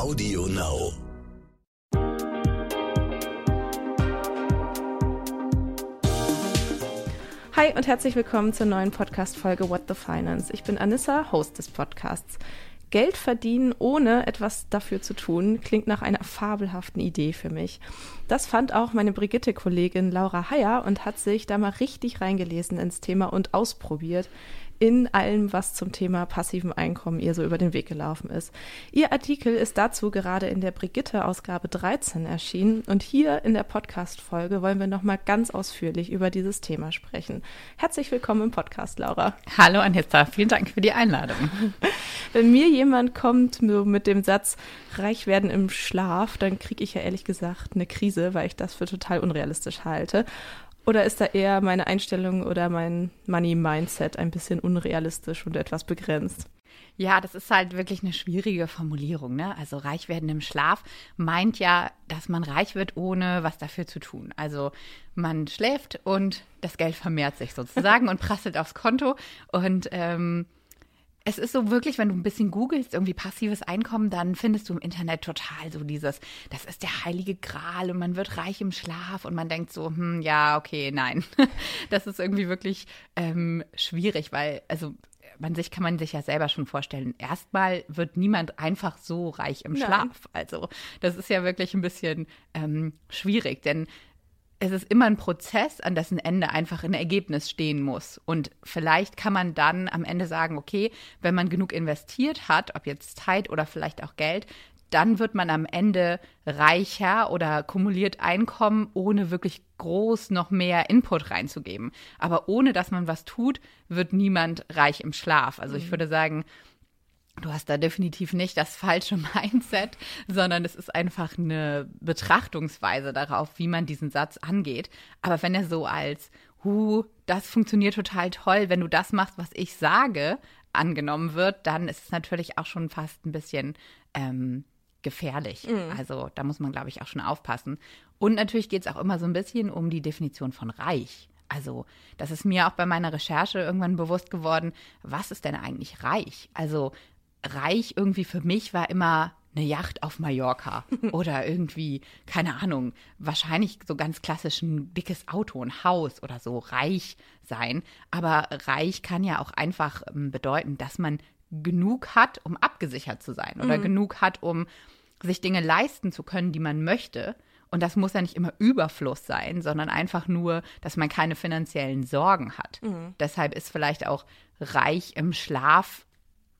Audio Now. Hi und herzlich willkommen zur neuen Podcast-Folge What the Finance. Ich bin Anissa, Host des Podcasts. Geld verdienen, ohne etwas dafür zu tun, klingt nach einer fabelhaften Idee für mich. Das fand auch meine Brigitte-Kollegin Laura Heyer und hat sich da mal richtig reingelesen ins Thema und ausprobiert in allem, was zum Thema passiven Einkommen ihr so über den Weg gelaufen ist. Ihr Artikel ist dazu gerade in der Brigitte Ausgabe 13 erschienen und hier in der Podcast Folge wollen wir noch mal ganz ausführlich über dieses Thema sprechen. Herzlich willkommen im Podcast, Laura. Hallo Anissa, vielen Dank für die Einladung. Wenn mir jemand kommt mit dem Satz reich werden im Schlaf, dann kriege ich ja ehrlich gesagt eine Krise, weil ich das für total unrealistisch halte. Oder ist da eher meine Einstellung oder mein Money-Mindset ein bisschen unrealistisch und etwas begrenzt? Ja, das ist halt wirklich eine schwierige Formulierung. Ne? Also reich werden im Schlaf meint ja, dass man reich wird, ohne was dafür zu tun. Also man schläft und das Geld vermehrt sich sozusagen und prasselt aufs Konto. Und ähm, es ist so wirklich, wenn du ein bisschen googelst, irgendwie passives Einkommen, dann findest du im Internet total so dieses, das ist der heilige Gral und man wird reich im Schlaf und man denkt so, hm, ja, okay, nein. Das ist irgendwie wirklich ähm, schwierig, weil, also man sich kann man sich ja selber schon vorstellen. Erstmal wird niemand einfach so reich im Nein. Schlaf. Also das ist ja wirklich ein bisschen ähm, schwierig, denn es ist immer ein Prozess, an dessen Ende einfach ein Ergebnis stehen muss. Und vielleicht kann man dann am Ende sagen, okay, wenn man genug investiert hat, ob jetzt Zeit oder vielleicht auch Geld, dann wird man am Ende reicher oder kumuliert Einkommen, ohne wirklich groß noch mehr Input reinzugeben. Aber ohne dass man was tut, wird niemand reich im Schlaf. Also ich mhm. würde sagen, Du hast da definitiv nicht das falsche Mindset, sondern es ist einfach eine Betrachtungsweise darauf, wie man diesen Satz angeht. Aber wenn er so als, hu, das funktioniert total toll, wenn du das machst, was ich sage, angenommen wird, dann ist es natürlich auch schon fast ein bisschen ähm, gefährlich. Mhm. Also da muss man, glaube ich, auch schon aufpassen. Und natürlich geht es auch immer so ein bisschen um die Definition von reich. Also, das ist mir auch bei meiner Recherche irgendwann bewusst geworden, was ist denn eigentlich reich? Also, reich irgendwie für mich war immer eine Yacht auf Mallorca oder irgendwie, keine Ahnung, wahrscheinlich so ganz klassisch ein dickes Auto, ein Haus oder so, reich sein. Aber reich kann ja auch einfach ähm, bedeuten, dass man genug hat, um abgesichert zu sein oder mhm. genug hat, um sich Dinge leisten zu können, die man möchte. Und das muss ja nicht immer Überfluss sein, sondern einfach nur, dass man keine finanziellen Sorgen hat. Mhm. Deshalb ist vielleicht auch reich im Schlaf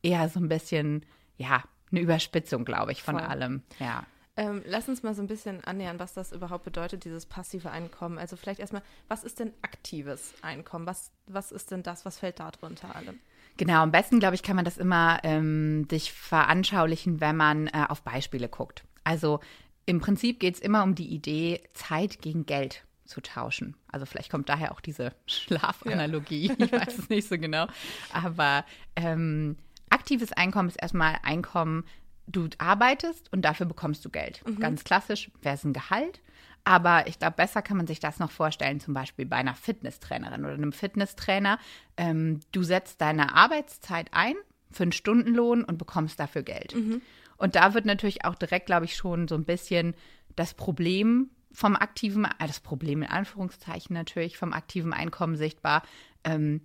eher so ein bisschen, ja, eine Überspitzung, glaube ich, von Voll. allem. Ja. Ähm, lass uns mal so ein bisschen annähern, was das überhaupt bedeutet, dieses passive Einkommen. Also vielleicht erstmal, was ist denn aktives Einkommen? Was, was ist denn das? Was fällt da drunter allem? Genau, am besten, glaube ich, kann man das immer ähm, sich veranschaulichen, wenn man äh, auf Beispiele guckt. Also im Prinzip geht es immer um die Idee, Zeit gegen Geld zu tauschen. Also vielleicht kommt daher auch diese Schlafanalogie. Ja. Ich weiß es nicht so genau. Aber ähm, aktives Einkommen ist erstmal Einkommen, du arbeitest und dafür bekommst du Geld. Mhm. Ganz klassisch wäre es ein Gehalt. Aber ich glaube, besser kann man sich das noch vorstellen, zum Beispiel bei einer Fitnesstrainerin oder einem Fitnesstrainer. Ähm, du setzt deine Arbeitszeit ein für einen Stundenlohn und bekommst dafür Geld. Mhm. Und da wird natürlich auch direkt, glaube ich, schon so ein bisschen das Problem vom aktiven, äh, das Problem in Anführungszeichen natürlich, vom aktiven Einkommen sichtbar. Ähm,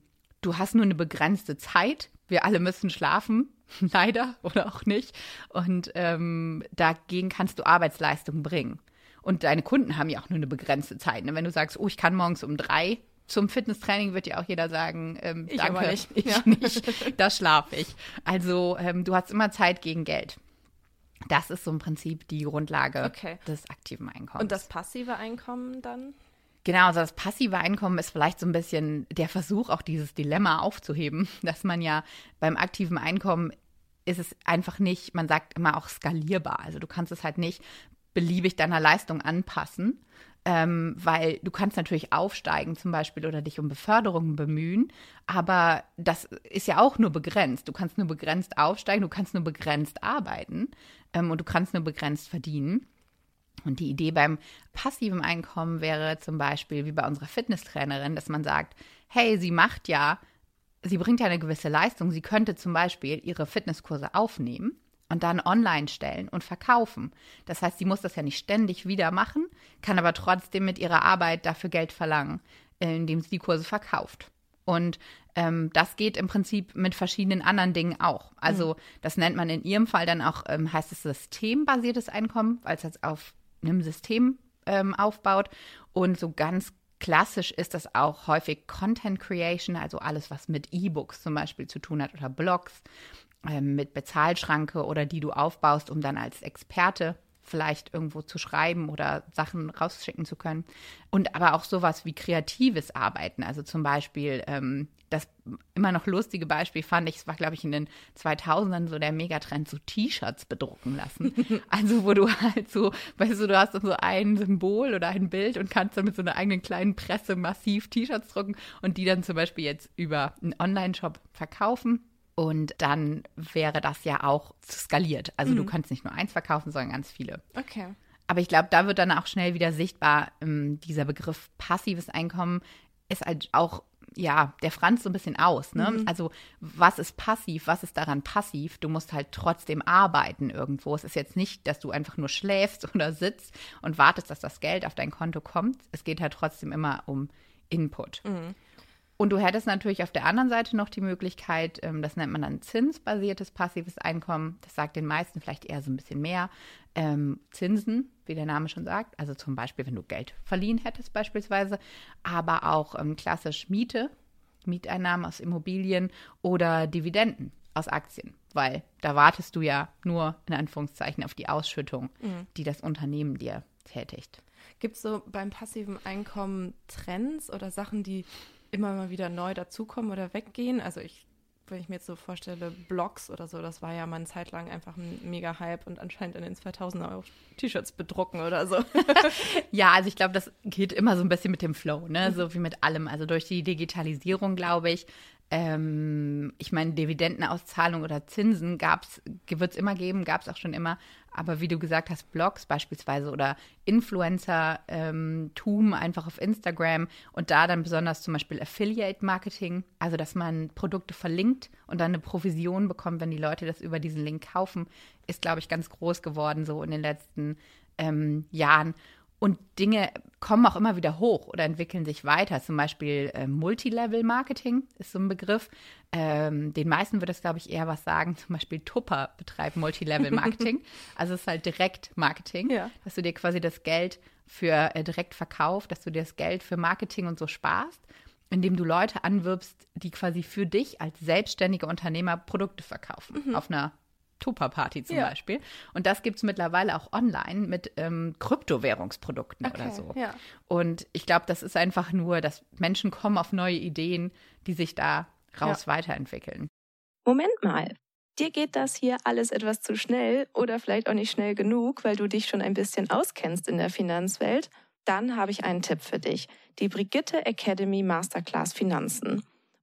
du hast nur eine begrenzte Zeit. Wir alle müssen schlafen, leider oder auch nicht. Und ähm, dagegen kannst du Arbeitsleistung bringen. Und deine Kunden haben ja auch nur eine begrenzte Zeit. Ne? Wenn du sagst, oh, ich kann morgens um drei zum Fitnesstraining, wird ja auch jeder sagen, ähm, ich danke, nicht. ich ja. nicht, da schlafe ich. Also ähm, du hast immer Zeit gegen Geld. Das ist so im Prinzip die Grundlage okay. des aktiven Einkommens. Und das passive Einkommen dann? Genau, also das passive Einkommen ist vielleicht so ein bisschen der Versuch, auch dieses Dilemma aufzuheben, dass man ja beim aktiven Einkommen ist es einfach nicht, man sagt immer auch skalierbar. Also du kannst es halt nicht beliebig deiner Leistung anpassen, ähm, weil du kannst natürlich aufsteigen zum Beispiel oder dich um Beförderungen bemühen, aber das ist ja auch nur begrenzt. Du kannst nur begrenzt aufsteigen, du kannst nur begrenzt arbeiten ähm, und du kannst nur begrenzt verdienen. Und die Idee beim passiven Einkommen wäre zum Beispiel wie bei unserer Fitnesstrainerin, dass man sagt, hey, sie macht ja, sie bringt ja eine gewisse Leistung, sie könnte zum Beispiel ihre Fitnesskurse aufnehmen, und dann online stellen und verkaufen. Das heißt, sie muss das ja nicht ständig wieder machen, kann aber trotzdem mit ihrer Arbeit dafür Geld verlangen, indem sie die Kurse verkauft. Und ähm, das geht im Prinzip mit verschiedenen anderen Dingen auch. Also mhm. das nennt man in ihrem Fall dann auch, ähm, heißt es systembasiertes Einkommen, weil es jetzt auf einem System ähm, aufbaut. Und so ganz klassisch ist das auch häufig Content Creation, also alles, was mit E-Books zum Beispiel zu tun hat oder Blogs, ähm, mit Bezahlschranke oder die du aufbaust, um dann als Experte vielleicht irgendwo zu schreiben oder Sachen rausschicken zu können. Und aber auch sowas wie kreatives Arbeiten. Also zum Beispiel ähm, das immer noch lustige Beispiel fand ich, es war glaube ich in den 2000ern so der Megatrend, so T-Shirts bedrucken lassen. also wo du halt so, weißt du, du hast dann so ein Symbol oder ein Bild und kannst dann mit so einer eigenen kleinen Presse massiv T-Shirts drucken und die dann zum Beispiel jetzt über einen Online-Shop verkaufen. Und dann wäre das ja auch skaliert. Also mhm. du kannst nicht nur eins verkaufen, sondern ganz viele. Okay. Aber ich glaube, da wird dann auch schnell wieder sichtbar, ähm, dieser Begriff passives Einkommen ist halt auch, ja, der franzt so ein bisschen aus. Ne? Mhm. Also was ist passiv, was ist daran passiv? Du musst halt trotzdem arbeiten irgendwo. Es ist jetzt nicht, dass du einfach nur schläfst oder sitzt und wartest, dass das Geld auf dein Konto kommt. Es geht halt trotzdem immer um Input. Mhm. Und du hättest natürlich auf der anderen Seite noch die Möglichkeit, ähm, das nennt man dann zinsbasiertes passives Einkommen. Das sagt den meisten vielleicht eher so ein bisschen mehr. Ähm, Zinsen, wie der Name schon sagt. Also zum Beispiel, wenn du Geld verliehen hättest beispielsweise. Aber auch ähm, klassisch Miete, Mieteinnahmen aus Immobilien oder Dividenden aus Aktien. Weil da wartest du ja nur in Anführungszeichen auf die Ausschüttung, mhm. die das Unternehmen dir tätigt. Gibt es so beim passiven Einkommen Trends oder Sachen, die immer mal wieder neu dazukommen oder weggehen. Also ich, wenn ich mir jetzt so vorstelle, Blogs oder so, das war ja mal eine Zeit lang einfach ein mega Hype und anscheinend in den 2000er auch T-Shirts bedrucken oder so. ja, also ich glaube, das geht immer so ein bisschen mit dem Flow, ne? So wie mit allem. Also durch die Digitalisierung, glaube ich, ähm, ich meine, Dividendenauszahlung oder Zinsen wird es immer geben, gab es auch schon immer. Aber wie du gesagt hast, Blogs beispielsweise oder Influencer-Tum ähm, einfach auf Instagram und da dann besonders zum Beispiel Affiliate-Marketing, also dass man Produkte verlinkt und dann eine Provision bekommt, wenn die Leute das über diesen Link kaufen, ist, glaube ich, ganz groß geworden so in den letzten ähm, Jahren. Und Dinge kommen auch immer wieder hoch oder entwickeln sich weiter. Zum Beispiel äh, Multilevel-Marketing ist so ein Begriff. Ähm, den meisten wird es, glaube ich, eher was sagen. Zum Beispiel Tupper betreibt Multilevel-Marketing. also es ist halt Direktmarketing, ja. dass du dir quasi das Geld für äh, direkt verkaufst, dass du dir das Geld für Marketing und so sparst, indem du Leute anwirbst, die quasi für dich als selbstständiger Unternehmer Produkte verkaufen mhm. auf einer Tupper-Party zum ja. Beispiel. Und das gibt es mittlerweile auch online mit ähm, Kryptowährungsprodukten okay, oder so. Ja. Und ich glaube, das ist einfach nur, dass Menschen kommen auf neue Ideen, die sich da raus ja. weiterentwickeln. Moment mal. Dir geht das hier alles etwas zu schnell oder vielleicht auch nicht schnell genug, weil du dich schon ein bisschen auskennst in der Finanzwelt? Dann habe ich einen Tipp für dich. Die Brigitte Academy Masterclass Finanzen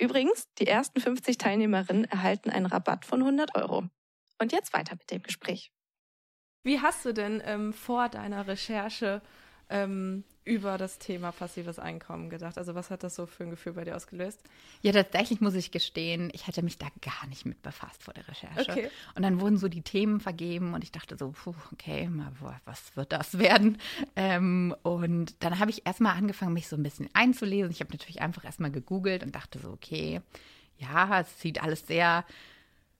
Übrigens, die ersten 50 Teilnehmerinnen erhalten einen Rabatt von 100 Euro. Und jetzt weiter mit dem Gespräch. Wie hast du denn ähm, vor deiner Recherche ähm, über das Thema passives Einkommen gedacht? Also was hat das so für ein Gefühl bei dir ausgelöst? Ja, tatsächlich muss ich gestehen, ich hatte mich da gar nicht mit befasst vor der Recherche. Okay. Und dann wurden so die Themen vergeben und ich dachte so, puh, okay, was wird das werden? Ähm, und dann habe ich erstmal angefangen, mich so ein bisschen einzulesen. Ich habe natürlich einfach erstmal gegoogelt und dachte so, okay, ja, es sieht alles sehr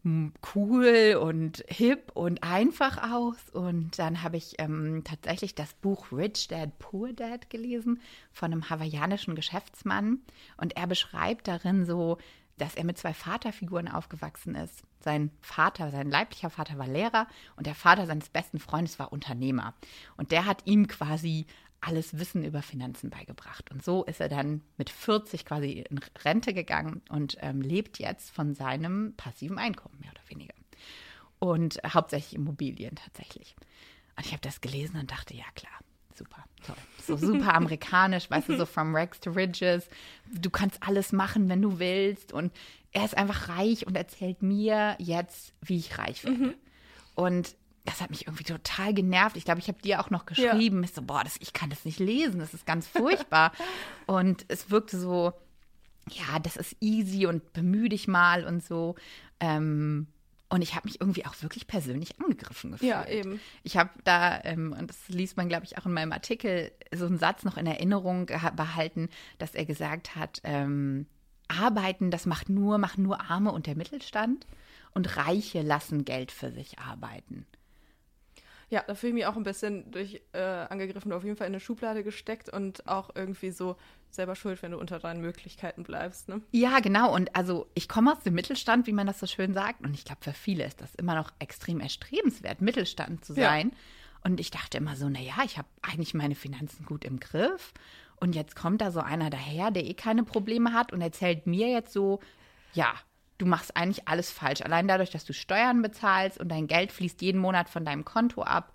cool und hip und einfach aus. Und dann habe ich ähm, tatsächlich das Buch Rich Dad, Poor Dad gelesen von einem hawaiianischen Geschäftsmann. Und er beschreibt darin so, dass er mit zwei Vaterfiguren aufgewachsen ist. Sein Vater, sein leiblicher Vater war Lehrer und der Vater seines besten Freundes war Unternehmer. Und der hat ihm quasi alles Wissen über Finanzen beigebracht. Und so ist er dann mit 40 quasi in Rente gegangen und ähm, lebt jetzt von seinem passiven Einkommen, mehr oder weniger. Und hauptsächlich Immobilien tatsächlich. Und ich habe das gelesen und dachte, ja klar, super, toll. So super amerikanisch, weißt du, so from Rex to Riches. Du kannst alles machen, wenn du willst. Und er ist einfach reich und erzählt mir jetzt, wie ich reich werde. Mhm. Und das hat mich irgendwie total genervt. Ich glaube, ich habe dir auch noch geschrieben. Ja. Ich so, boah, das, ich kann das nicht lesen. Das ist ganz furchtbar. und es wirkte so, ja, das ist easy und bemühe dich mal und so. Ähm, und ich habe mich irgendwie auch wirklich persönlich angegriffen gefühlt. Ja, eben. Ich habe da, ähm, und das liest man, glaube ich, auch in meinem Artikel, so einen Satz noch in Erinnerung behalten, dass er gesagt hat, ähm, Arbeiten, das macht nur, machen nur Arme und der Mittelstand und Reiche lassen Geld für sich arbeiten. Ja, da fühle ich mich auch ein bisschen durch äh, angegriffen, auf jeden Fall in eine Schublade gesteckt und auch irgendwie so selber schuld, wenn du unter deinen Möglichkeiten bleibst. Ne? Ja, genau. Und also ich komme aus dem Mittelstand, wie man das so schön sagt. Und ich glaube, für viele ist das immer noch extrem erstrebenswert, Mittelstand zu sein. Ja. Und ich dachte immer so, naja, ich habe eigentlich meine Finanzen gut im Griff. Und jetzt kommt da so einer daher, der eh keine Probleme hat und erzählt mir jetzt so, ja, du machst eigentlich alles falsch. Allein dadurch, dass du Steuern bezahlst und dein Geld fließt jeden Monat von deinem Konto ab.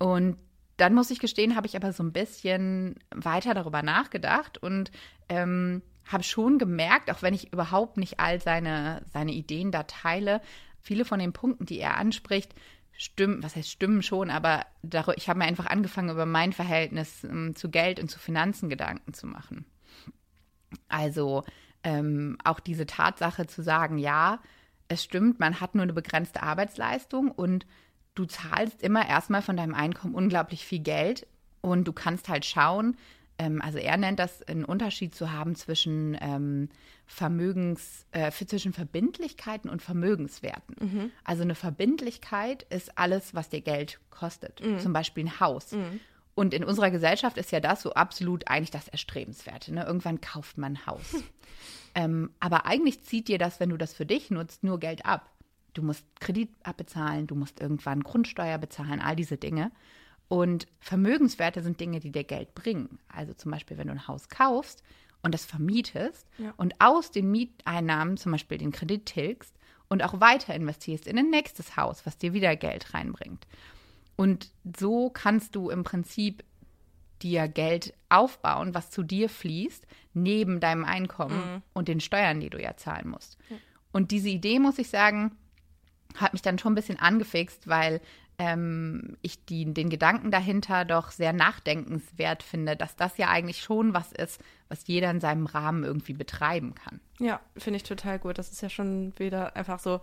Und dann muss ich gestehen, habe ich aber so ein bisschen weiter darüber nachgedacht und ähm, habe schon gemerkt, auch wenn ich überhaupt nicht all seine, seine Ideen da teile, viele von den Punkten, die er anspricht, stimmen, was heißt stimmen schon, aber ich habe mir einfach angefangen, über mein Verhältnis ähm, zu Geld und zu Finanzen Gedanken zu machen. Also ähm, auch diese Tatsache zu sagen, ja, es stimmt, man hat nur eine begrenzte Arbeitsleistung und du zahlst immer erstmal von deinem Einkommen unglaublich viel Geld und du kannst halt schauen, ähm, also er nennt das einen Unterschied zu haben zwischen ähm, Vermögens, äh, zwischen Verbindlichkeiten und Vermögenswerten. Mhm. Also eine Verbindlichkeit ist alles, was dir Geld kostet, mhm. zum Beispiel ein Haus. Mhm. Und in unserer Gesellschaft ist ja das so absolut eigentlich das Erstrebenswerte. Ne? Irgendwann kauft man ein Haus. ähm, aber eigentlich zieht dir das, wenn du das für dich nutzt, nur Geld ab. Du musst Kredit abbezahlen, du musst irgendwann Grundsteuer bezahlen, all diese Dinge. Und Vermögenswerte sind Dinge, die dir Geld bringen. Also zum Beispiel, wenn du ein Haus kaufst und das vermietest ja. und aus den Mieteinnahmen zum Beispiel den Kredit tilgst und auch weiter investierst in ein nächstes Haus, was dir wieder Geld reinbringt. Und so kannst du im Prinzip dir Geld aufbauen, was zu dir fließt, neben deinem Einkommen mhm. und den Steuern, die du ja zahlen musst. Mhm. Und diese Idee, muss ich sagen, hat mich dann schon ein bisschen angefixt, weil ähm, ich die, den Gedanken dahinter doch sehr nachdenkenswert finde, dass das ja eigentlich schon was ist, was jeder in seinem Rahmen irgendwie betreiben kann. Ja, finde ich total gut. Das ist ja schon wieder einfach so,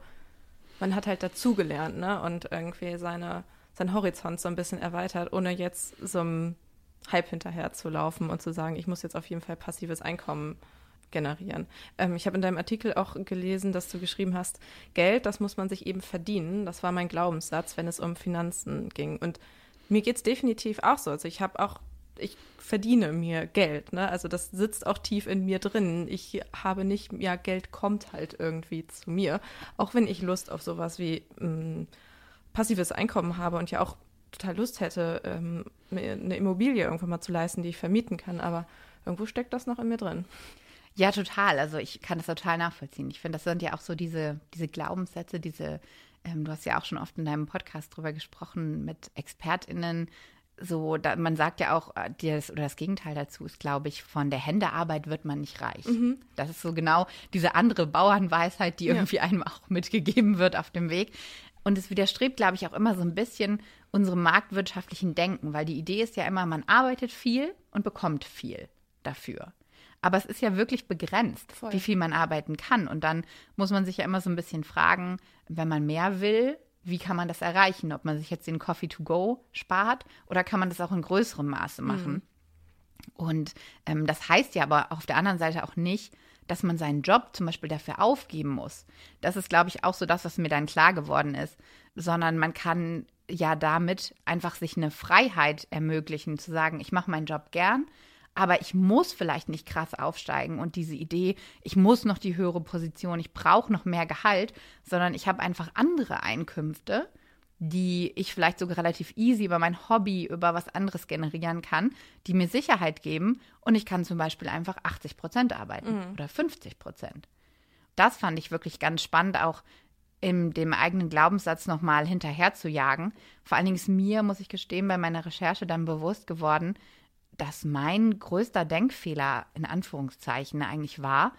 man hat halt dazugelernt, ne? Und irgendwie seine seinen Horizont so ein bisschen erweitert, ohne jetzt so einem Hype hinterher zu laufen und zu sagen, ich muss jetzt auf jeden Fall passives Einkommen generieren. Ähm, ich habe in deinem Artikel auch gelesen, dass du geschrieben hast, Geld, das muss man sich eben verdienen. Das war mein Glaubenssatz, wenn es um Finanzen ging. Und mir geht es definitiv auch so. Also ich habe auch, ich verdiene mir Geld. Ne? Also das sitzt auch tief in mir drin. Ich habe nicht, ja, Geld kommt halt irgendwie zu mir. Auch wenn ich Lust auf sowas wie mh, mm, passives Einkommen habe und ja auch total Lust hätte, ähm, eine Immobilie irgendwann mal zu leisten, die ich vermieten kann. Aber irgendwo steckt das noch in mir drin. Ja, total. Also ich kann das total nachvollziehen. Ich finde, das sind ja auch so diese, diese Glaubenssätze, diese, ähm, du hast ja auch schon oft in deinem Podcast drüber gesprochen mit ExpertInnen. So, da, man sagt ja auch, äh, das, oder das Gegenteil dazu ist, glaube ich, von der Händearbeit wird man nicht reich. Mhm. Das ist so genau diese andere Bauernweisheit, die irgendwie ja. einem auch mitgegeben wird auf dem Weg. Und es widerstrebt, glaube ich, auch immer so ein bisschen unserem marktwirtschaftlichen Denken, weil die Idee ist ja immer, man arbeitet viel und bekommt viel dafür. Aber es ist ja wirklich begrenzt, Voll. wie viel man arbeiten kann. Und dann muss man sich ja immer so ein bisschen fragen, wenn man mehr will, wie kann man das erreichen? Ob man sich jetzt den Coffee to go spart oder kann man das auch in größerem Maße machen? Mhm. Und ähm, das heißt ja aber auf der anderen Seite auch nicht, dass man seinen Job zum Beispiel dafür aufgeben muss. Das ist, glaube ich, auch so das, was mir dann klar geworden ist. Sondern man kann ja damit einfach sich eine Freiheit ermöglichen, zu sagen, ich mache meinen Job gern, aber ich muss vielleicht nicht krass aufsteigen und diese Idee, ich muss noch die höhere Position, ich brauche noch mehr Gehalt, sondern ich habe einfach andere Einkünfte, die ich vielleicht sogar relativ easy über mein Hobby, über was anderes generieren kann, die mir Sicherheit geben und ich kann zum Beispiel einfach 80 Prozent arbeiten mhm. oder 50 Prozent. Das fand ich wirklich ganz spannend, auch in dem eigenen Glaubenssatz nochmal hinterher zu jagen. Vor allen Dingen ist mir, muss ich gestehen, bei meiner Recherche dann bewusst geworden, dass mein größter Denkfehler in Anführungszeichen eigentlich war,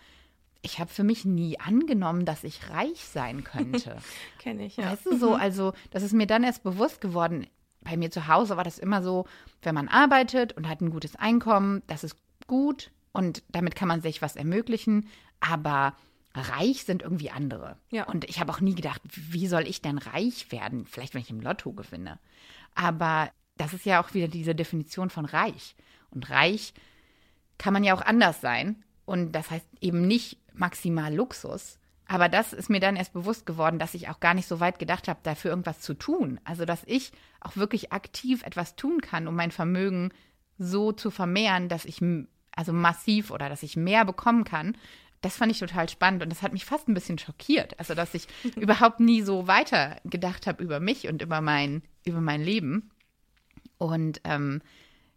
ich habe für mich nie angenommen, dass ich reich sein könnte. Kenne ich, ja. Weißt du, so, mhm. also, das ist mir dann erst bewusst geworden. Bei mir zu Hause war das immer so, wenn man arbeitet und hat ein gutes Einkommen, das ist gut und damit kann man sich was ermöglichen, aber reich sind irgendwie andere. Ja. Und ich habe auch nie gedacht, wie soll ich denn reich werden? Vielleicht, wenn ich im Lotto gewinne. Aber das ist ja auch wieder diese Definition von reich. Und reich kann man ja auch anders sein. Und das heißt eben nicht maximal Luxus. Aber das ist mir dann erst bewusst geworden, dass ich auch gar nicht so weit gedacht habe, dafür irgendwas zu tun. Also, dass ich auch wirklich aktiv etwas tun kann, um mein Vermögen so zu vermehren, dass ich also massiv oder dass ich mehr bekommen kann. Das fand ich total spannend und das hat mich fast ein bisschen schockiert. Also, dass ich überhaupt nie so weiter gedacht habe über mich und über mein, über mein Leben. Und ähm,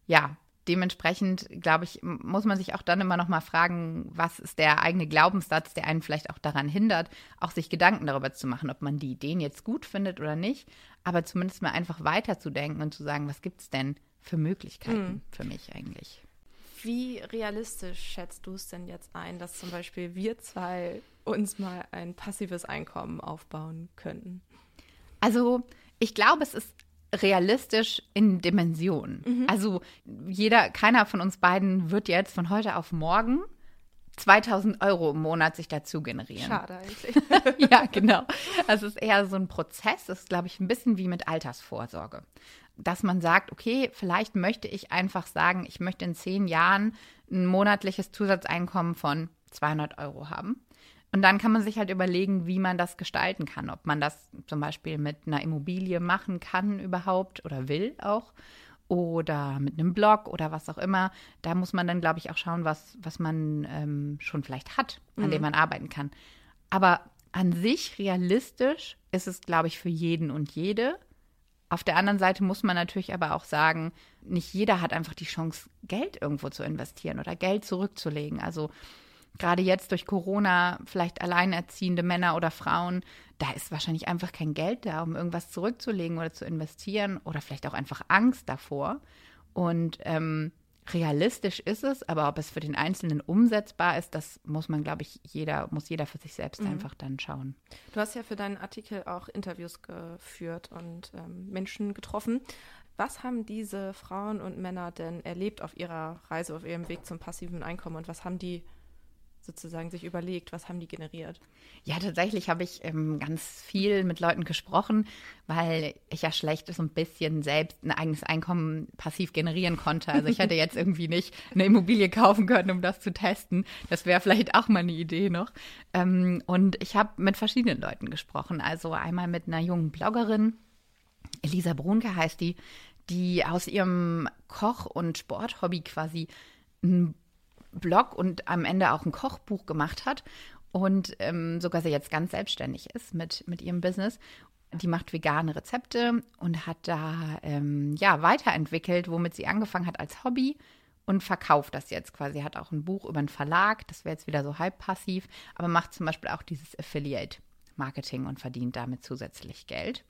ja, dementsprechend, glaube ich, muss man sich auch dann immer noch mal fragen, was ist der eigene Glaubenssatz, der einen vielleicht auch daran hindert, auch sich Gedanken darüber zu machen, ob man die Ideen jetzt gut findet oder nicht, aber zumindest mal einfach weiterzudenken und zu sagen, was gibt es denn für Möglichkeiten mhm. für mich eigentlich. Wie realistisch schätzt du es denn jetzt ein, dass zum Beispiel wir zwei uns mal ein passives Einkommen aufbauen könnten? Also ich glaube, es ist realistisch in Dimensionen. Mhm. Also jeder, keiner von uns beiden wird jetzt von heute auf morgen 2000 Euro im Monat sich dazu generieren. Schade eigentlich. ja, genau. Also es ist eher so ein Prozess, das ist, glaube ich, ein bisschen wie mit Altersvorsorge. Dass man sagt, okay, vielleicht möchte ich einfach sagen, ich möchte in zehn Jahren ein monatliches Zusatzeinkommen von 200 Euro haben. Und dann kann man sich halt überlegen, wie man das gestalten kann. Ob man das zum Beispiel mit einer Immobilie machen kann überhaupt oder will auch. Oder mit einem Blog oder was auch immer. Da muss man dann, glaube ich, auch schauen, was, was man ähm, schon vielleicht hat, an mhm. dem man arbeiten kann. Aber an sich realistisch ist es, glaube ich, für jeden und jede. Auf der anderen Seite muss man natürlich aber auch sagen, nicht jeder hat einfach die Chance, Geld irgendwo zu investieren oder Geld zurückzulegen. Also gerade jetzt durch Corona vielleicht alleinerziehende Männer oder Frauen, da ist wahrscheinlich einfach kein Geld da, um irgendwas zurückzulegen oder zu investieren oder vielleicht auch einfach Angst davor. Und ähm, realistisch ist es, aber ob es für den Einzelnen umsetzbar ist, das muss man, glaube ich, jeder, muss jeder für sich selbst mhm. einfach dann schauen. Du hast ja für deinen Artikel auch Interviews geführt und ähm, Menschen getroffen. Was haben diese Frauen und Männer denn erlebt auf ihrer Reise, auf ihrem Weg zum passiven Einkommen und was haben die sozusagen sich überlegt, was haben die generiert? Ja, tatsächlich habe ich ähm, ganz viel mit Leuten gesprochen, weil ich ja schlecht so ein bisschen selbst ein eigenes Einkommen passiv generieren konnte. Also ich hätte jetzt irgendwie nicht eine Immobilie kaufen können, um das zu testen. Das wäre vielleicht auch mal eine Idee noch. Ähm, und ich habe mit verschiedenen Leuten gesprochen. Also einmal mit einer jungen Bloggerin, Elisa Brunke heißt die, die aus ihrem Koch- und Sporthobby quasi ein Blog und am Ende auch ein Kochbuch gemacht hat und ähm, sogar sie jetzt ganz selbstständig ist mit, mit ihrem Business. Die macht vegane Rezepte und hat da ähm, ja weiterentwickelt, womit sie angefangen hat als Hobby und verkauft das jetzt quasi. Hat auch ein Buch über einen Verlag, das wäre jetzt wieder so halb passiv, aber macht zum Beispiel auch dieses Affiliate Marketing und verdient damit zusätzlich Geld.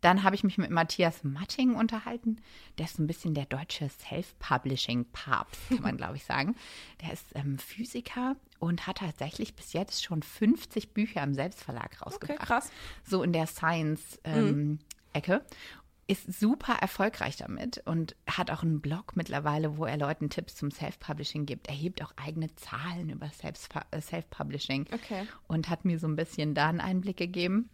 Dann habe ich mich mit Matthias Matting unterhalten. Der ist so ein bisschen der deutsche Self-Publishing-Papst, kann man, glaube ich, sagen. Der ist ähm, Physiker und hat tatsächlich bis jetzt schon 50 Bücher im Selbstverlag rausgebracht. Okay, krass. So in der Science-Ecke. Ähm, mhm. Ist super erfolgreich damit und hat auch einen Blog mittlerweile, wo er Leuten Tipps zum Self-Publishing gibt. Er hebt auch eigene Zahlen über äh, Self-Publishing okay. und hat mir so ein bisschen da einen Einblick gegeben.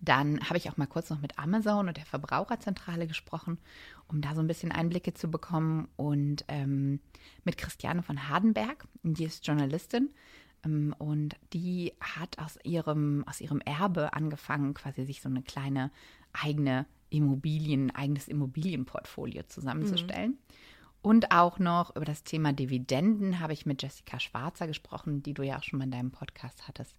Dann habe ich auch mal kurz noch mit Amazon und der Verbraucherzentrale gesprochen, um da so ein bisschen Einblicke zu bekommen. Und ähm, mit Christiane von Hardenberg, die ist Journalistin, Ähm, und die hat aus ihrem, aus ihrem Erbe angefangen, quasi sich so eine kleine eigene Immobilien, eigenes Immobilienportfolio zusammenzustellen. Mhm. Und auch noch über das Thema Dividenden habe ich mit Jessica Schwarzer gesprochen, die du ja auch schon mal in deinem Podcast hattest,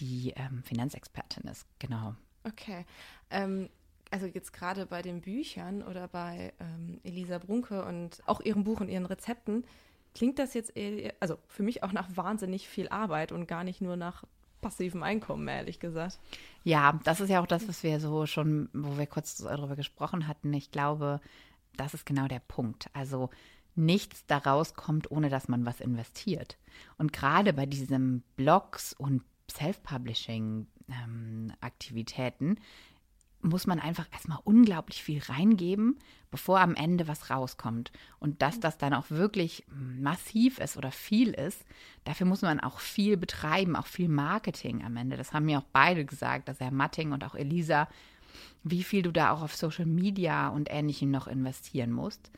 die ähm, Finanzexpertin ist. Genau. Okay. Ähm, also jetzt gerade bei den Büchern oder bei ähm, Elisa Brunke und auch ihrem Buch und ihren Rezepten, klingt das jetzt eher, also für mich auch nach wahnsinnig viel Arbeit und gar nicht nur nach passivem Einkommen, ehrlich gesagt. Ja, das ist ja auch das, was wir so schon, wo wir kurz darüber gesprochen hatten. Ich glaube, das ist genau der Punkt. Also nichts daraus kommt, ohne dass man was investiert. Und gerade bei diesen Blogs und Self-Publishing-Aktivitäten ähm, muss man einfach erstmal unglaublich viel reingeben, bevor am Ende was rauskommt. Und dass das dann auch wirklich massiv ist oder viel ist, dafür muss man auch viel betreiben, auch viel Marketing am Ende. Das haben mir auch beide gesagt, dass Herr Matting und auch Elisa, wie viel du da auch auf Social Media und Ähnlichem noch investieren musst.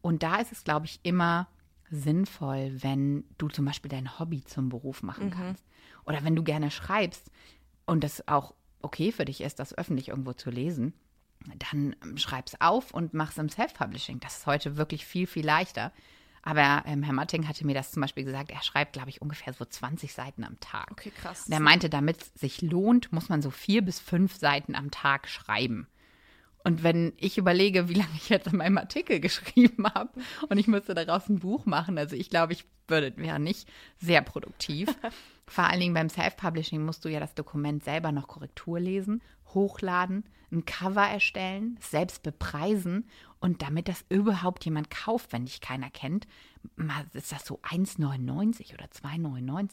Und da ist es, glaube ich, immer sinnvoll, wenn du zum Beispiel dein Hobby zum Beruf machen mhm. kannst. Oder wenn du gerne schreibst und das auch okay für dich ist, das öffentlich irgendwo zu lesen, dann schreib's auf und mach's im Self-Publishing. Das ist heute wirklich viel, viel leichter. Aber ähm, Herr Matting hatte mir das zum Beispiel gesagt, er schreibt, glaube ich, ungefähr so 20 Seiten am Tag. Okay, krass. Und er meinte, damit es sich lohnt, muss man so vier bis fünf Seiten am Tag schreiben. Und wenn ich überlege, wie lange ich jetzt in meinem Artikel geschrieben habe und ich müsste daraus ein Buch machen, also ich glaube, ich würde, wäre nicht sehr produktiv. Vor allen Dingen beim Self-Publishing musst du ja das Dokument selber noch Korrektur lesen, hochladen, ein Cover erstellen, selbst bepreisen und damit das überhaupt jemand kauft, wenn dich keiner kennt, ist das so 1,99 oder 2,99.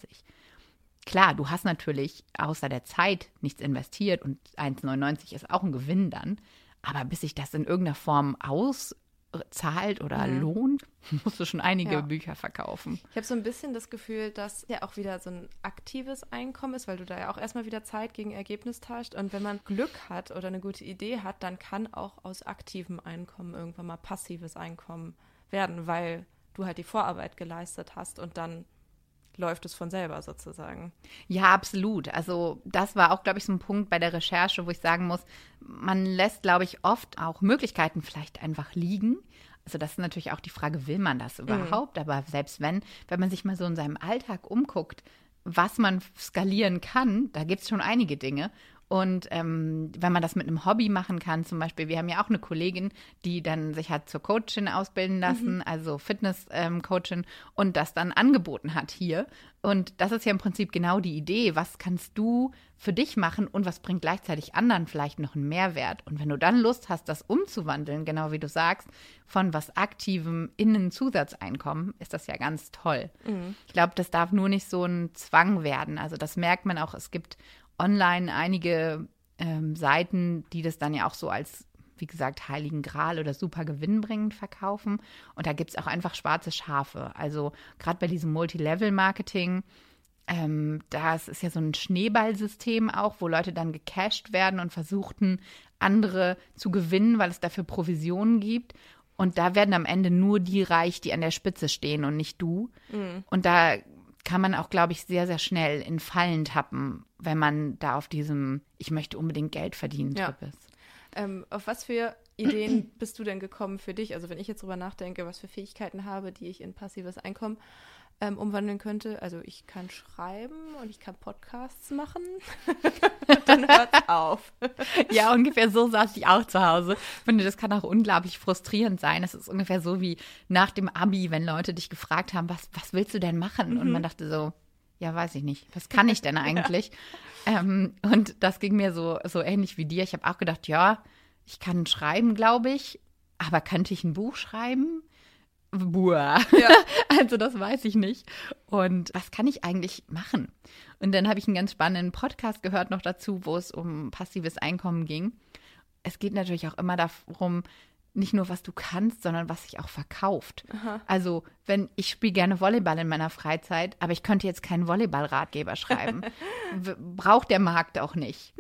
Klar, du hast natürlich außer der Zeit nichts investiert und 1,99 ist auch ein Gewinn dann. Aber bis sich das in irgendeiner Form auszahlt oder mhm. lohnt, musst du schon einige ja. Bücher verkaufen. Ich habe so ein bisschen das Gefühl, dass ja auch wieder so ein aktives Einkommen ist, weil du da ja auch erstmal wieder Zeit gegen Ergebnis tauscht. Und wenn man Glück hat oder eine gute Idee hat, dann kann auch aus aktivem Einkommen irgendwann mal passives Einkommen werden, weil du halt die Vorarbeit geleistet hast und dann läuft es von selber sozusagen. Ja, absolut. Also das war auch, glaube ich, so ein Punkt bei der Recherche, wo ich sagen muss, man lässt, glaube ich, oft auch Möglichkeiten vielleicht einfach liegen. Also das ist natürlich auch die Frage, will man das mhm. überhaupt? Mhm. Aber selbst wenn, wenn man sich mal so in seinem Alltag umguckt, was man skalieren kann, da gibt es schon einige Dinge. Und ähm, wenn man das mit einem Hobby machen kann, zum Beispiel, wir haben ja auch eine Kollegin, die dann sich hat zur Coachin ausbilden lassen, mhm. also Fitness-Coachin, ähm, und das dann angeboten hat hier. Und das ist ja im Prinzip genau die Idee. Was kannst du für dich machen und was bringt gleichzeitig anderen vielleicht noch einen Mehrwert? Und wenn du dann Lust hast, das umzuwandeln, genau wie du sagst, von was Aktivem in ein Zusatzeinkommen, ist das ja ganz toll. Mhm. Ich glaube, das darf nur nicht so ein Zwang werden. Also das merkt man auch. Es gibt online einige ähm, Seiten, die das dann ja auch so als, wie gesagt, Heiligen Gral oder super gewinnbringend verkaufen. Und da gibt es auch einfach schwarze Schafe. Also gerade bei diesem Multilevel-Marketing, ähm, das ist ja so ein Schneeballsystem auch, wo Leute dann gecasht werden und versuchten, andere zu gewinnen, weil es dafür Provisionen gibt. Und da werden am Ende nur die reich, die an der Spitze stehen und nicht du. Mhm. Und da kann man auch, glaube ich, sehr, sehr schnell in Fallen tappen, wenn man da auf diesem Ich möchte unbedingt Geld verdienen Trip ja. ist. Ähm, auf was für Ideen bist du denn gekommen für dich? Also wenn ich jetzt drüber nachdenke, was für Fähigkeiten habe, die ich in passives Einkommen ähm, umwandeln könnte. Also ich kann schreiben und ich kann Podcasts machen. Dann hört auf. ja, ungefähr so saß ich auch zu Hause. Ich finde, das kann auch unglaublich frustrierend sein. Es ist ungefähr so wie nach dem Abi, wenn Leute dich gefragt haben, was, was willst du denn machen? Mhm. Und man dachte so, ja, weiß ich nicht. Was kann ich denn eigentlich? ja. ähm, und das ging mir so, so ähnlich wie dir. Ich habe auch gedacht, ja, ich kann schreiben, glaube ich. Aber könnte ich ein Buch schreiben? Buah. Ja. Also das weiß ich nicht. Und was kann ich eigentlich machen? Und dann habe ich einen ganz spannenden Podcast gehört noch dazu, wo es um passives Einkommen ging. Es geht natürlich auch immer darum, nicht nur was du kannst, sondern was sich auch verkauft. Aha. Also, wenn ich spiele gerne Volleyball in meiner Freizeit, aber ich könnte jetzt keinen Volleyballratgeber schreiben. Braucht der Markt auch nicht.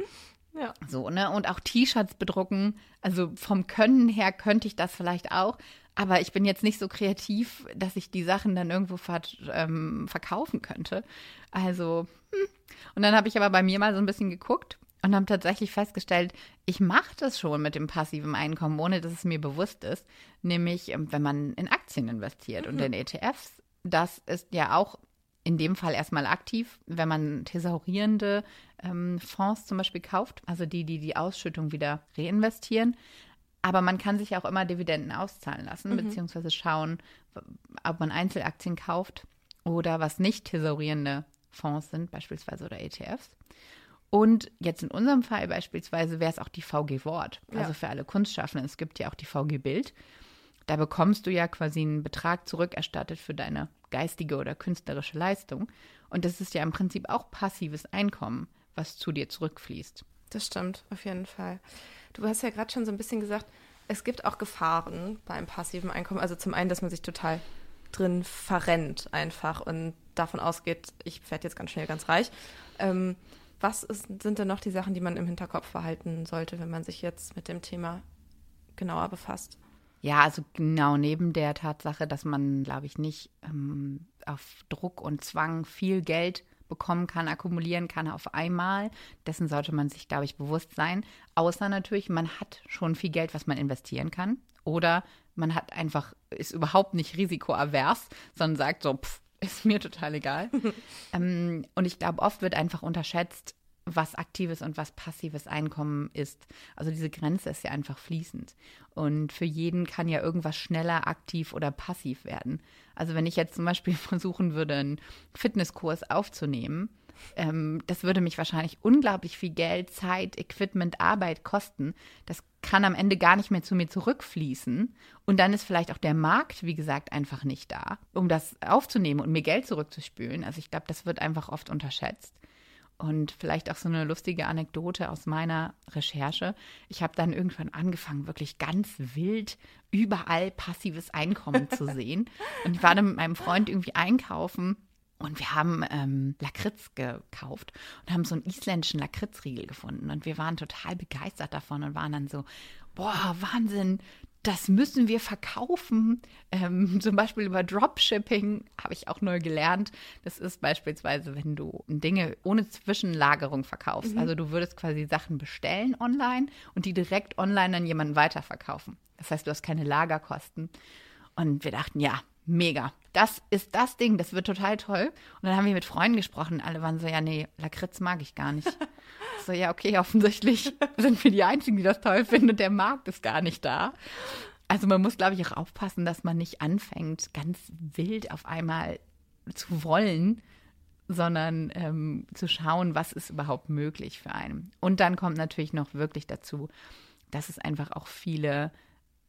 Ja. So, ne? Und auch T-Shirts bedrucken. Also vom Können her könnte ich das vielleicht auch. Aber ich bin jetzt nicht so kreativ, dass ich die Sachen dann irgendwo ver ähm, verkaufen könnte. Also, hm. und dann habe ich aber bei mir mal so ein bisschen geguckt und habe tatsächlich festgestellt, ich mache das schon mit dem passiven Einkommen, ohne dass es mir bewusst ist. Nämlich, ähm, wenn man in Aktien investiert mhm. und in ETFs. Das ist ja auch in dem Fall erstmal aktiv, wenn man thesaurierende ähm, Fonds zum Beispiel kauft, also die, die die Ausschüttung wieder reinvestieren. Aber man kann sich auch immer Dividenden auszahlen lassen, mhm. beziehungsweise schauen, ob man Einzelaktien kauft oder was nicht thesaurierende Fonds sind, beispielsweise oder ETFs. Und jetzt in unserem Fall beispielsweise wäre es auch die VG Wort. Also ja. für alle Kunstschaffenden. Es gibt ja auch die VG Bild. Da bekommst du ja quasi einen Betrag zurückerstattet für deine geistige oder künstlerische Leistung. Und das ist ja im Prinzip auch passives Einkommen, was zu dir zurückfließt. Das stimmt, auf jeden Fall. Du hast ja gerade schon so ein bisschen gesagt, es gibt auch Gefahren beim passiven Einkommen. Also zum einen, dass man sich total drin verrennt einfach und davon ausgeht, ich werde jetzt ganz schnell ganz reich. Ähm, was ist, sind denn noch die Sachen, die man im Hinterkopf behalten sollte, wenn man sich jetzt mit dem Thema genauer befasst? Ja, also genau neben der Tatsache, dass man, glaube ich, nicht ähm, auf Druck und Zwang viel Geld bekommen kann, akkumulieren kann auf einmal. Dessen sollte man sich, glaube ich, bewusst sein. Außer natürlich, man hat schon viel Geld, was man investieren kann. Oder man hat einfach, ist überhaupt nicht risikoavers, sondern sagt so, pff, ist mir total egal. ähm, und ich glaube, oft wird einfach unterschätzt, was aktives und was passives Einkommen ist. Also diese Grenze ist ja einfach fließend. Und für jeden kann ja irgendwas schneller aktiv oder passiv werden. Also wenn ich jetzt zum Beispiel versuchen würde, einen Fitnesskurs aufzunehmen, ähm, das würde mich wahrscheinlich unglaublich viel Geld, Zeit, Equipment, Arbeit kosten. Das kann am Ende gar nicht mehr zu mir zurückfließen. Und dann ist vielleicht auch der Markt, wie gesagt, einfach nicht da, um das aufzunehmen und mir Geld zurückzuspülen. Also ich glaube, das wird einfach oft unterschätzt. Und vielleicht auch so eine lustige Anekdote aus meiner Recherche. Ich habe dann irgendwann angefangen, wirklich ganz wild überall passives Einkommen zu sehen. Und ich war dann mit meinem Freund irgendwie einkaufen und wir haben ähm, Lakritz gekauft und haben so einen isländischen Lakritzriegel gefunden. Und wir waren total begeistert davon und waren dann so, boah, Wahnsinn, das müssen wir verkaufen. Ähm, zum Beispiel über Dropshipping habe ich auch neu gelernt. Das ist beispielsweise, wenn du Dinge ohne Zwischenlagerung verkaufst. Mhm. Also du würdest quasi Sachen bestellen online und die direkt online an jemanden weiterverkaufen. Das heißt, du hast keine Lagerkosten. Und wir dachten, ja, mega. Das ist das Ding, das wird total toll. Und dann haben wir mit Freunden gesprochen. Alle waren so, ja, nee, Lakritz mag ich gar nicht. so, ja, okay, offensichtlich sind wir die Einzigen, die das toll finden und der Markt ist gar nicht da. Also man muss, glaube ich, auch aufpassen, dass man nicht anfängt, ganz wild auf einmal zu wollen, sondern ähm, zu schauen, was ist überhaupt möglich für einen. Und dann kommt natürlich noch wirklich dazu, dass es einfach auch viele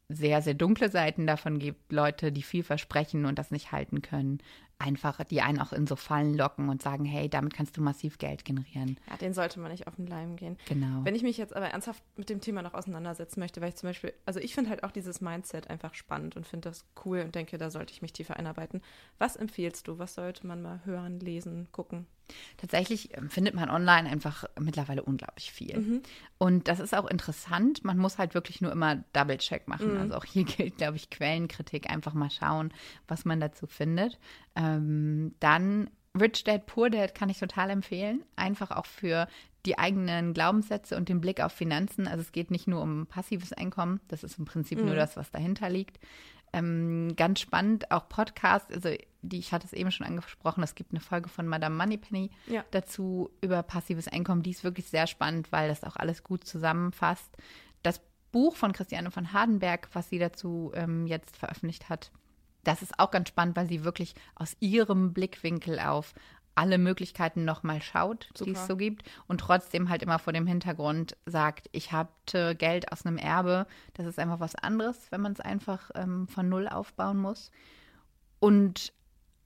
sehr, sehr dunkle Seiten davon gibt, Leute, die viel versprechen und das nicht halten können, einfach die einen auch in so Fallen locken und sagen, hey, damit kannst du massiv Geld generieren. Ja, den sollte man nicht auf den Leim gehen. Genau. Wenn ich mich jetzt aber ernsthaft mit dem Thema noch auseinandersetzen möchte, weil ich zum Beispiel, also ich finde halt auch dieses Mindset einfach spannend und finde das cool und denke, da sollte ich mich tiefer einarbeiten. Was empfiehlst du? Was sollte man mal hören, lesen, gucken? Tatsächlich ähm, findet man online einfach mittlerweile unglaublich viel. Mhm. Und das ist auch interessant. Man muss halt wirklich nur immer Double-Check machen. Mhm. Also auch hier gilt, glaube ich, Quellenkritik. Einfach mal schauen, was man dazu findet. Ähm, dann Rich Dad, Poor Dad kann ich total empfehlen. Einfach auch für die eigenen Glaubenssätze und den Blick auf Finanzen. Also es geht nicht nur um passives Einkommen. Das ist im Prinzip mhm. nur das, was dahinter liegt. Ähm, ganz spannend, auch Podcast, also die, ich hatte es eben schon angesprochen, es gibt eine Folge von Madame Moneypenny ja. dazu über passives Einkommen. Die ist wirklich sehr spannend, weil das auch alles gut zusammenfasst. Das Buch von Christiane von Hardenberg, was sie dazu ähm, jetzt veröffentlicht hat, das ist auch ganz spannend, weil sie wirklich aus ihrem Blickwinkel auf alle Möglichkeiten nochmal schaut, Super. die es so gibt und trotzdem halt immer vor dem Hintergrund sagt, ich hatte Geld aus einem Erbe, das ist einfach was anderes, wenn man es einfach ähm, von Null aufbauen muss. Und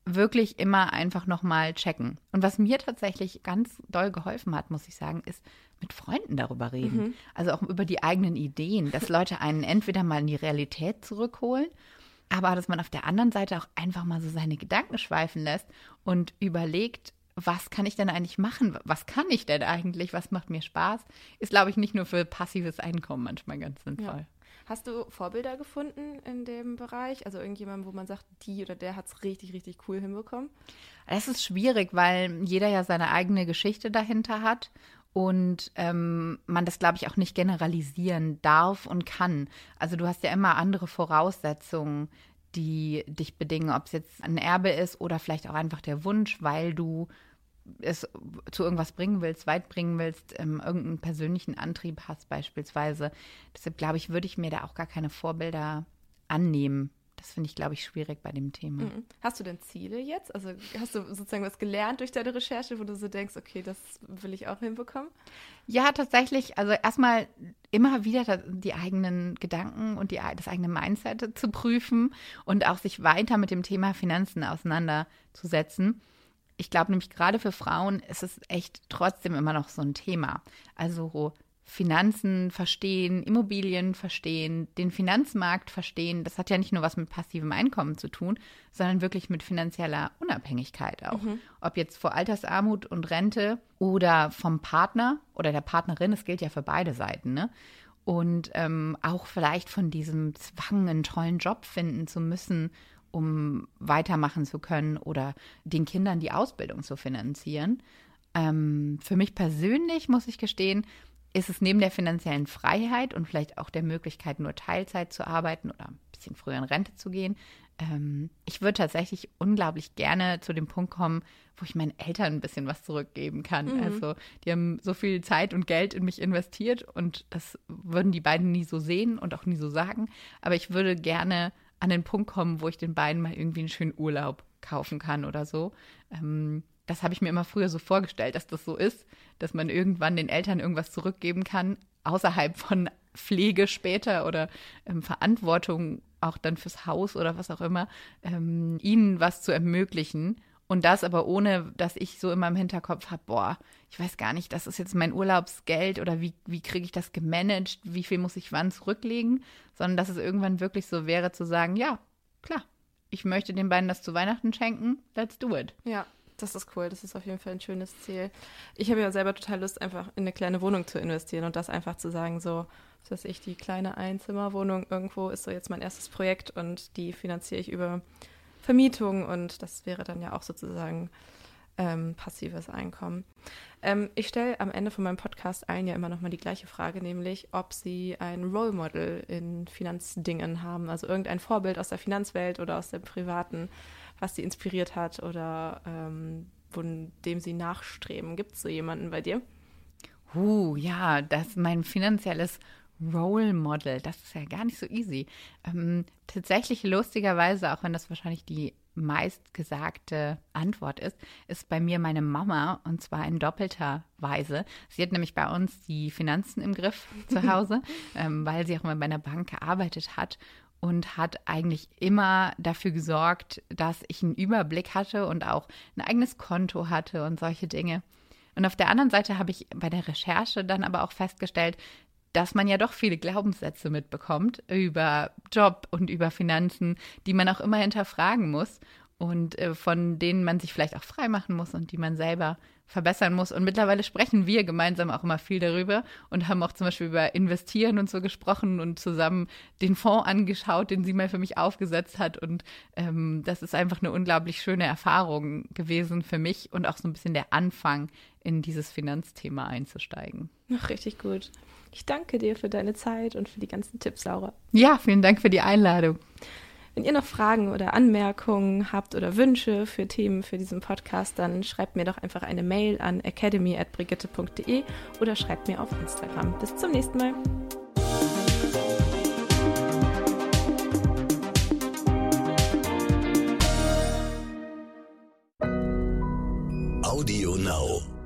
wirklich immer einfach nochmal checken. Und was mir tatsächlich ganz doll geholfen hat, muss ich sagen, ist mit Freunden darüber reden. Mhm. Also auch über die eigenen Ideen, dass Leute einen entweder mal in die Realität zurückholen aber dass man auf der anderen Seite auch einfach mal so seine Gedanken schweifen lässt und überlegt, was kann ich denn eigentlich machen? Was kann ich denn eigentlich? Was macht mir Spaß? Ist, glaube ich, nicht nur für passives Einkommen manchmal ganz sinnvoll. Ja. Hast du Vorbilder gefunden in dem Bereich? Also irgendjemand, wo man sagt, die oder der hat es richtig, richtig cool hinbekommen? Es ist schwierig, weil jeder ja seine eigene Geschichte dahinter hat und ähm, man das, glaube ich, auch nicht generalisieren darf und kann. Also du hast ja immer andere Voraussetzungen, die dich bedingen, ob es jetzt ein Erbe ist oder vielleicht auch einfach der Wunsch, weil du es zu irgendwas bringen willst, weit bringen willst, ähm, irgendeinen persönlichen Antrieb hast beispielsweise. Deshalb glaube ich, würde ich mir da auch gar keine Vorbilder annehmen. Das finde ich, glaube ich, schwierig bei dem Thema. Mhm. Hast du denn Ziele jetzt? Also hast du sozusagen was gelernt durch deine Recherche, wo du so denkst, okay, das will ich auch hinbekommen? Ja, tatsächlich. Also erstmal immer wieder die eigenen Gedanken und die, das eigene Mindset zu prüfen und auch sich weiter mit dem Thema Finanzen auseinanderzusetzen. Ich glaube nämlich gerade für Frauen ist es echt trotzdem immer noch so ein Thema. Also Finanzen verstehen, Immobilien verstehen, den Finanzmarkt verstehen. Das hat ja nicht nur was mit passivem Einkommen zu tun, sondern wirklich mit finanzieller Unabhängigkeit auch. Mhm. Ob jetzt vor Altersarmut und Rente oder vom Partner oder der Partnerin, es gilt ja für beide Seiten, ne? Und ähm, auch vielleicht von diesem Zwang, einen tollen Job finden zu müssen, um weitermachen zu können oder den Kindern die Ausbildung zu finanzieren. Ähm, für mich persönlich muss ich gestehen, ist es neben der finanziellen Freiheit und vielleicht auch der Möglichkeit, nur Teilzeit zu arbeiten oder ein bisschen früher in Rente zu gehen, ähm, ich würde tatsächlich unglaublich gerne zu dem Punkt kommen, wo ich meinen Eltern ein bisschen was zurückgeben kann. Mhm. Also die haben so viel Zeit und Geld in mich investiert und das würden die beiden nie so sehen und auch nie so sagen. Aber ich würde gerne an den Punkt kommen, wo ich den beiden mal irgendwie einen schönen Urlaub kaufen kann oder so. Ähm, das habe ich mir immer früher so vorgestellt, dass das so ist, dass man irgendwann den Eltern irgendwas zurückgeben kann, außerhalb von Pflege später oder ähm, Verantwortung auch dann fürs Haus oder was auch immer, ähm, ihnen was zu ermöglichen. Und das aber ohne, dass ich so in meinem Hinterkopf habe, boah, ich weiß gar nicht, das ist jetzt mein Urlaubsgeld oder wie, wie kriege ich das gemanagt, wie viel muss ich wann zurücklegen, sondern dass es irgendwann wirklich so wäre zu sagen, ja, klar, ich möchte den beiden das zu Weihnachten schenken, let's do it. Ja, das ist cool. Das ist auf jeden Fall ein schönes Ziel. Ich habe ja selber total Lust, einfach in eine kleine Wohnung zu investieren und das einfach zu sagen, so, weiß ich, die kleine Einzimmerwohnung irgendwo ist so jetzt mein erstes Projekt und die finanziere ich über Vermietung und das wäre dann ja auch sozusagen ähm, passives Einkommen. Ähm, ich stelle am Ende von meinem Podcast allen ja immer noch mal die gleiche Frage, nämlich ob sie ein Role Model in Finanzdingen haben, also irgendein Vorbild aus der Finanzwelt oder aus dem privaten was sie inspiriert hat oder ähm, von dem sie nachstreben. Gibt es so jemanden bei dir? Uh, ja, das ist mein finanzielles Role Model. Das ist ja gar nicht so easy. Ähm, tatsächlich lustigerweise, auch wenn das wahrscheinlich die meistgesagte Antwort ist, ist bei mir meine Mama und zwar in doppelter Weise. Sie hat nämlich bei uns die Finanzen im Griff zu Hause, ähm, weil sie auch mal bei einer Bank gearbeitet hat und hat eigentlich immer dafür gesorgt, dass ich einen Überblick hatte und auch ein eigenes Konto hatte und solche Dinge. Und auf der anderen Seite habe ich bei der Recherche dann aber auch festgestellt, dass man ja doch viele Glaubenssätze mitbekommt über Job und über Finanzen, die man auch immer hinterfragen muss und äh, von denen man sich vielleicht auch freimachen muss und die man selber verbessern muss. Und mittlerweile sprechen wir gemeinsam auch immer viel darüber und haben auch zum Beispiel über Investieren und so gesprochen und zusammen den Fonds angeschaut, den sie mal für mich aufgesetzt hat. Und ähm, das ist einfach eine unglaublich schöne Erfahrung gewesen für mich und auch so ein bisschen der Anfang, in dieses Finanzthema einzusteigen. Ach, richtig gut. Ich danke dir für deine Zeit und für die ganzen Tipps, Laura. Ja, vielen Dank für die Einladung. Wenn ihr noch Fragen oder Anmerkungen habt oder Wünsche für Themen für diesen Podcast, dann schreibt mir doch einfach eine Mail an academy.brigitte.de oder schreibt mir auf Instagram. Bis zum nächsten Mal. Audio Now.